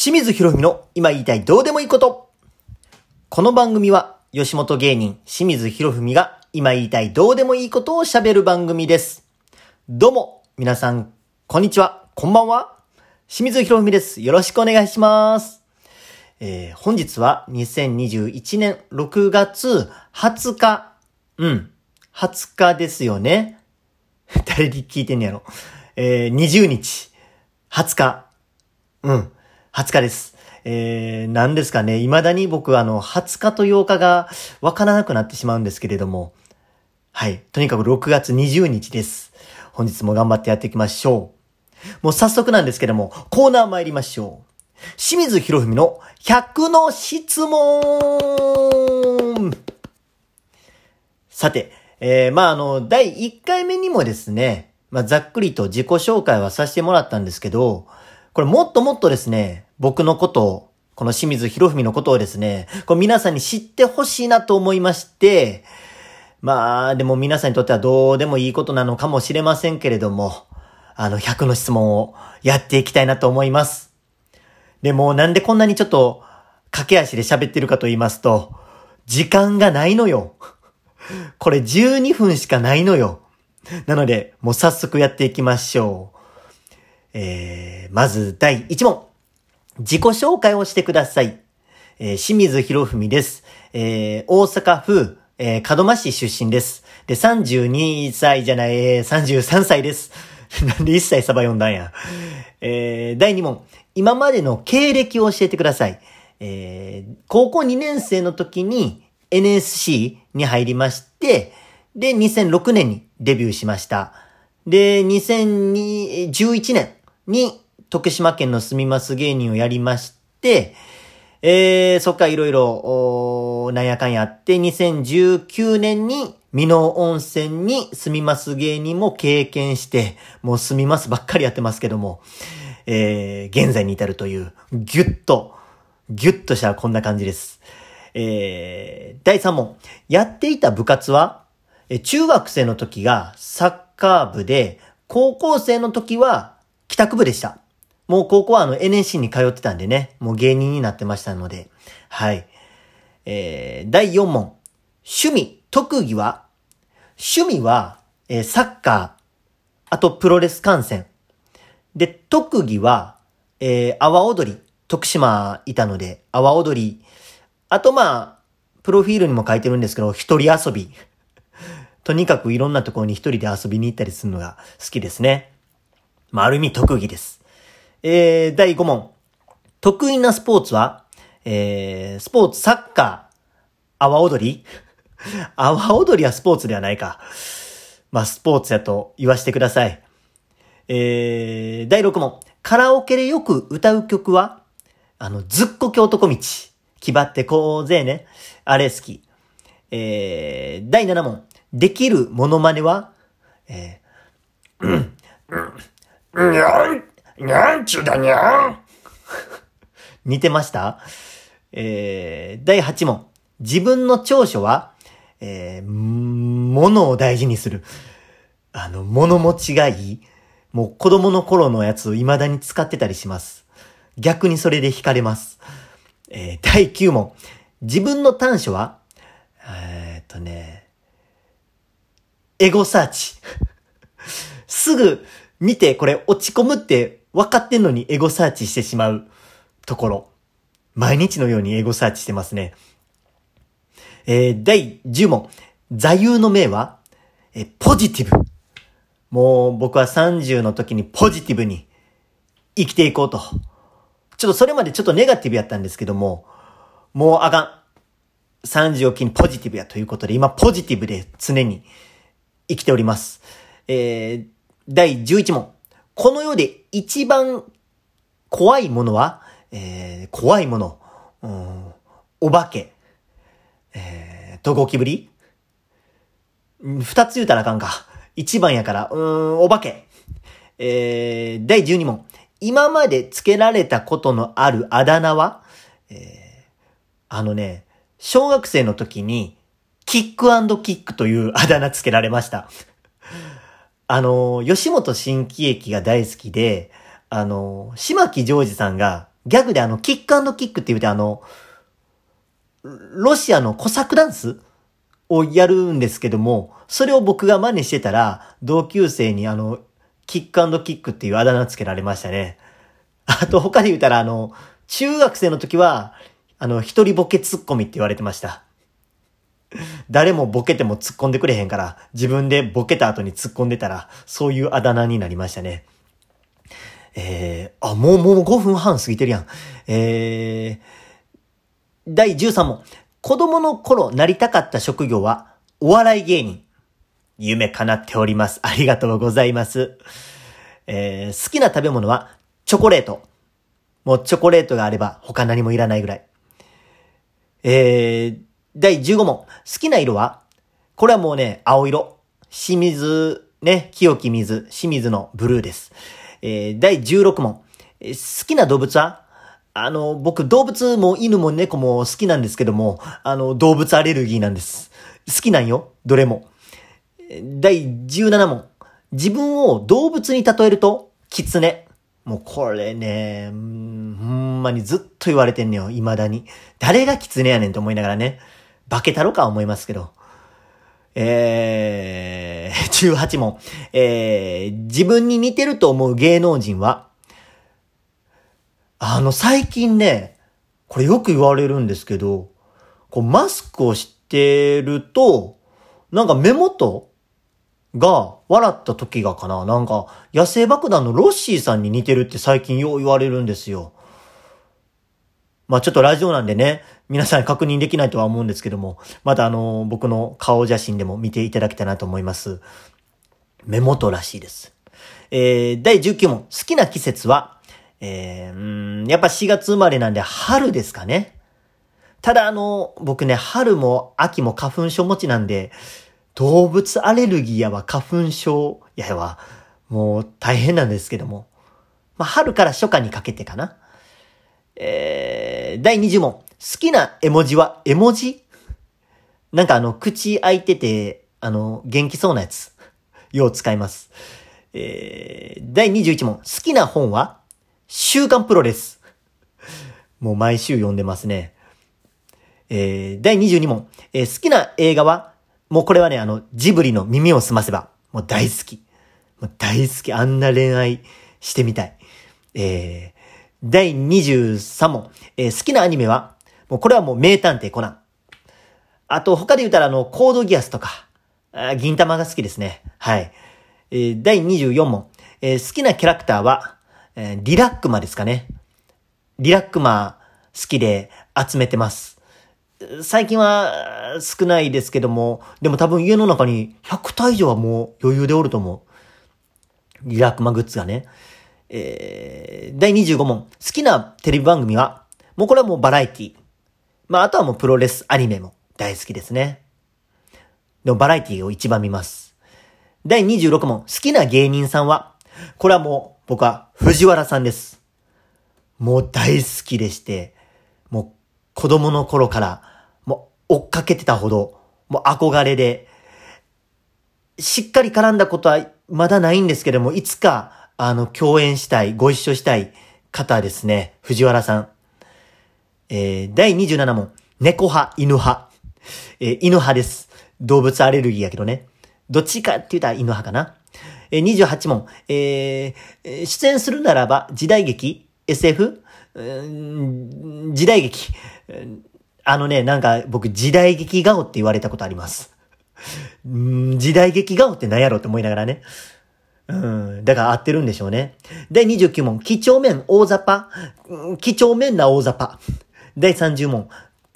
清水博文の今言いたいどうでもいいこと。この番組は吉本芸人清水博文が今言いたいどうでもいいことを喋る番組です。どうも、皆さん、こんにちは、こんばんは。清水博文です。よろしくお願いします。えー、本日は2021年6月20日。うん。20日ですよね。誰に聞いてんねやろ。えー、20日。20日。うん。20日です。えー、何ですかね。未だに僕はあの、20日と8日がわからなくなってしまうんですけれども。はい。とにかく6月20日です。本日も頑張ってやっていきましょう。もう早速なんですけども、コーナー参りましょう。清水博文の100の質問さて、えー、まあ、あの、第1回目にもですね、まあ、ざっくりと自己紹介はさせてもらったんですけど、これもっともっとですね、僕のことを、この清水博文のことをですね、これ皆さんに知ってほしいなと思いまして、まあ、でも皆さんにとってはどうでもいいことなのかもしれませんけれども、あの、100の質問をやっていきたいなと思います。でも、なんでこんなにちょっと、駆け足で喋ってるかと言いますと、時間がないのよ。これ12分しかないのよ。なので、もう早速やっていきましょう。えー、まず第1問。自己紹介をしてください。えー、清水博文です。えー、大阪府、えー、門真市出身です。で、32歳じゃない、えー、33歳です。なんで1歳サバ読んだんや。えー、第2問。今までの経歴を教えてください。えー、高校2年生の時に NSC に入りまして、で、2006年にデビューしました。で、2011年に徳島県の住みます芸人をやりまして、えー、そっからいろいろ、なんやかんやって、2019年に、美濃温泉に住みます芸人も経験して、もう住みますばっかりやってますけども、えー、現在に至るという、ぎゅっと、ぎゅっとしたらこんな感じです。えー、第3問。やっていた部活は、中学生の時がサッカー部で、高校生の時は帰宅部でした。もう高校はあの NSC に通ってたんでね、もう芸人になってましたので、はい。えー、第4問。趣味、特技は？趣味は、えー、サッカー、あとプロレス観戦。で、特技は、えー、阿波踊り。徳島いたので、阿波踊り。あとまあ、プロフィールにも書いてるんですけど、一人遊び。とにかくいろんなところに一人で遊びに行ったりするのが好きですね。まあ、ある意味特技です。えー、第5問。得意なスポーツは、えー、スポーツ、サッカー、阿波踊り？阿波踊りはスポーツではないか。まあ、スポーツやと言わせてください。えー、第6問。カラオケでよく歌う曲は？あの、ずっこき男道。気張ってこうぜね。あれ好き。えー、第7問。できるモノマネは？えー、うん、うん、にゃん、にゃんちゅうだにゃん。似てました？えー、第8問。自分の長所は、えー、物を大事にする。あの、物持ちがいい。もう子供の頃のやつを未だに使ってたりします。逆にそれで惹かれます。えー、第9問。自分の短所はえー、っとね、エゴサーチ。すぐ見てこれ落ち込むって分かってんのにエゴサーチしてしまうところ。毎日のようにエゴサーチしてますね。えー、第10問。座右の銘は、えー、ポジティブ。もう僕は30の時にポジティブに生きていこうと。ちょっとそれまでちょっとネガティブやったんですけども、もうあかん。30を機にポジティブやということで、今ポジティブで常に生きております。えー、第11問。この世で一番怖いものは、えー、怖いもの、うん、お化け、えー、とゴキブリ二つ言うたらあかんか。一番やから、うーん、お化け。えー、第12問。今まで付けられたことのあるあだ名は、えー、あのね、小学生の時に、キックキックというあだ名つけられました。あの、吉本新喜劇が大好きで、あの、島木ジョージさんがギャグであの、キックキックって言うてあの、ロシアのコサクダンスをやるんですけども、それを僕が真似してたら、同級生にあの、キックキックっていうあだ名つけられましたね。あと他で言うたらあの、中学生の時は、あの、一人ボケツッコミって言われてました。誰もボケても突っ込んでくれへんから、自分でボケた後に突っ込んでたら、そういうあだ名になりましたね。えー、あ、もうもう5分半過ぎてるやん。えー、第13問。子供の頃なりたかった職業は、お笑い芸人。夢叶っております。ありがとうございます。えー、好きな食べ物は、チョコレート。もうチョコレートがあれば他何もいらないぐらい。えー、第15問。好きな色は？これはもうね、青色。清水、ね、清き水、清水のブルーです。えー、第16問。えー、好きな動物は？あの、僕動物も犬も猫も好きなんですけども、あの、動物アレルギーなんです。好きなんよ。どれも。第17問。自分を動物に例えると、狐。もうこれね、ほんまにずっと言われてんねよ、未だに。誰が狐やねんと思いながらね。化けたろか思いますけど。えー、18問。えー、自分に似てると思う芸能人は？あの、最近ね、これよく言われるんですけど、こう、マスクをしてると、なんか目元が笑った時がかななんか野生爆弾のロッシーさんに似てるって最近よう言われるんですよ。まあちょっとラジオなんでね、皆さん確認できないとは思うんですけども、またあの、僕の顔写真でも見ていただきたいなと思います。目元らしいです。えー、第19問。好きな季節は、えー、うん、やっぱ4月生まれなんで春ですかね。ただあの、僕ね、春も秋も花粉症持ちなんで、動物アレルギーやわ、花粉症やわ、もう大変なんですけども。まあ、春から初夏にかけてかな。えー、第20問。好きな絵文字は絵文字？なんかあの、口開いてて、あの、元気そうなやつ。よう使います。えー、第21問。好きな本は週刊プロレス。もう毎週読んでますね。えー、第22問。えー、好きな映画はもうこれはね、あの、ジブリの耳を澄ませば、もう大好き。もう大好き。あんな恋愛してみたい。えー、第23問。えー、好きなアニメは、もうこれはもう名探偵コナン。あと、他で言ったらあの、コードギアスとか、あ銀玉が好きですね。はい。えー、第24問。えー、好きなキャラクターは、えー、リラックマですかね。リラックマ好きで集めてます。最近は少ないですけども、でも多分家の中に100体以上はもう余裕でおると思う。リラックマグッズがね。えー、第25問。好きなテレビ番組は、もうこれはもうバラエティ。まあ、あとはもうプロレスアニメも大好きですね。でもバラエティを一番見ます。第26問。好きな芸人さんは、これはもう僕は藤原さんです。もう大好きでして、もう子供の頃から、もう追っかけてたほど、もう憧れで、しっかり絡んだことはまだないんですけども、いつか、あの、共演したい、ご一緒したい方ですね。藤原さん。えー、第27問。猫派、犬派。えー、犬派です。動物アレルギーやけどね。どっちかって言ったら犬派かな。えー、28問。えー、出演するならば、時代劇 ?SF? 時代劇。あのね、なんか僕時代劇顔って言われたことあります。時代劇顔って何やろって思いながらね。うん。だから合ってるんでしょうね。第29問、几帳面大雑把。几帳面な大雑把。第30問、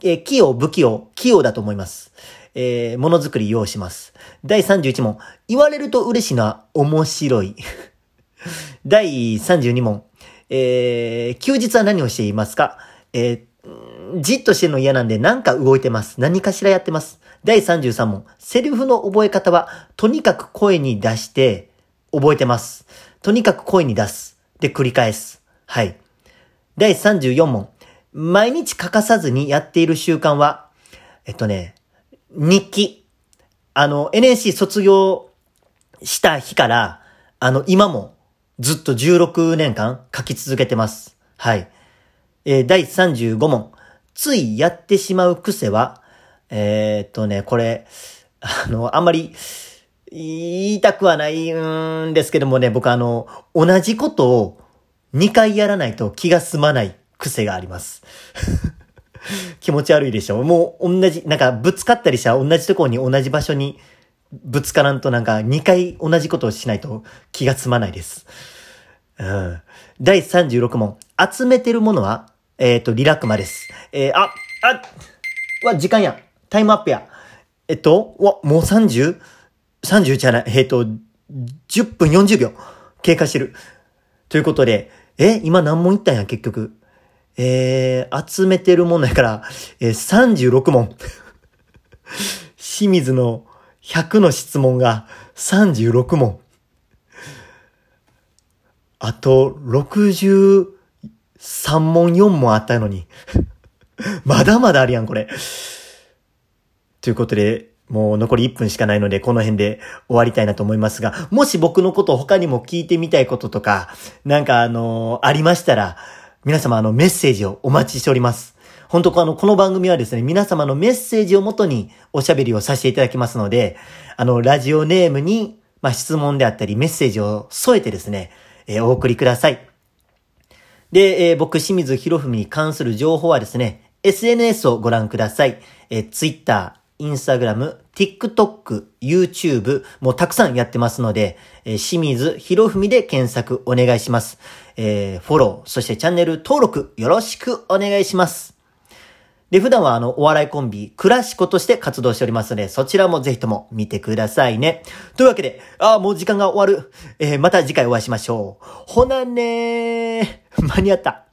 えー、器用、不器用、器用だと思います。えー、ものづくり用意します。第31問、言われると嬉しいのは面白い。第32問、えー、休日は何をしていますか？えー、じっとしてるの嫌なんで何か動いてます。何かしらやってます。第33問。セリフの覚え方は、とにかく声に出して覚えてます。とにかく声に出す。で、繰り返す。はい。第34問。毎日欠かさずにやっている習慣は、えっとね、日記。あの、NSC 卒業した日から、あの、今もずっと16年間書き続けてます。はい。えー、第35問。ついやってしまう癖は、えー、っとね、これ、あの、あんまり、言いたくはないんですけどもね、僕あの、同じことを2回やらないと気が済まない癖があります。気持ち悪いでしょもう同じ、なんかぶつかったりしたら同じところに同じ場所にぶつからんとなんか2回同じことをしないと気が済まないです。うん。第36問。集めてるものはえっ、ー、と、リラックマです。えー、あ、あ、わ、時間や。タイムアップや。えっと、わ、もう 30? 30?30 じゃない。えっ、ー、と、10分40秒経過してる。ということで、え、今何問いったんや、結局。えー、集めてるもんやから、えー、36問。清水の100の質問が36問。あと、63問4問あったのに。まだまだあるやん、これ。ということで、もう残り1分しかないので、この辺で終わりたいなと思いますが、もし僕のこと他にも聞いてみたいこととか、なんかあのー、ありましたら、皆様あのメッセージをお待ちしております。本当あの、この番組はですね、皆様のメッセージをもとにおしゃべりをさせていただきますので、あの、ラジオネームに、まあ、質問であったりメッセージを添えてですね、えー、お送りください。で、えー、僕、清水博文に関する情報はですね、SNS をご覧ください。えー、Twitter、Instagram、TikTok、YouTube、もうたくさんやってますので、えー、清水博文で検索お願いします。えー、フォロー、そしてチャンネル登録よろしくお願いします。で、普段はあの、お笑いコンビ、クラシコとして活動しておりますので、そちらもぜひとも見てくださいね。というわけで、ああ、もう時間が終わる。えー、また次回お会いしましょう。ほなねー。間に合った。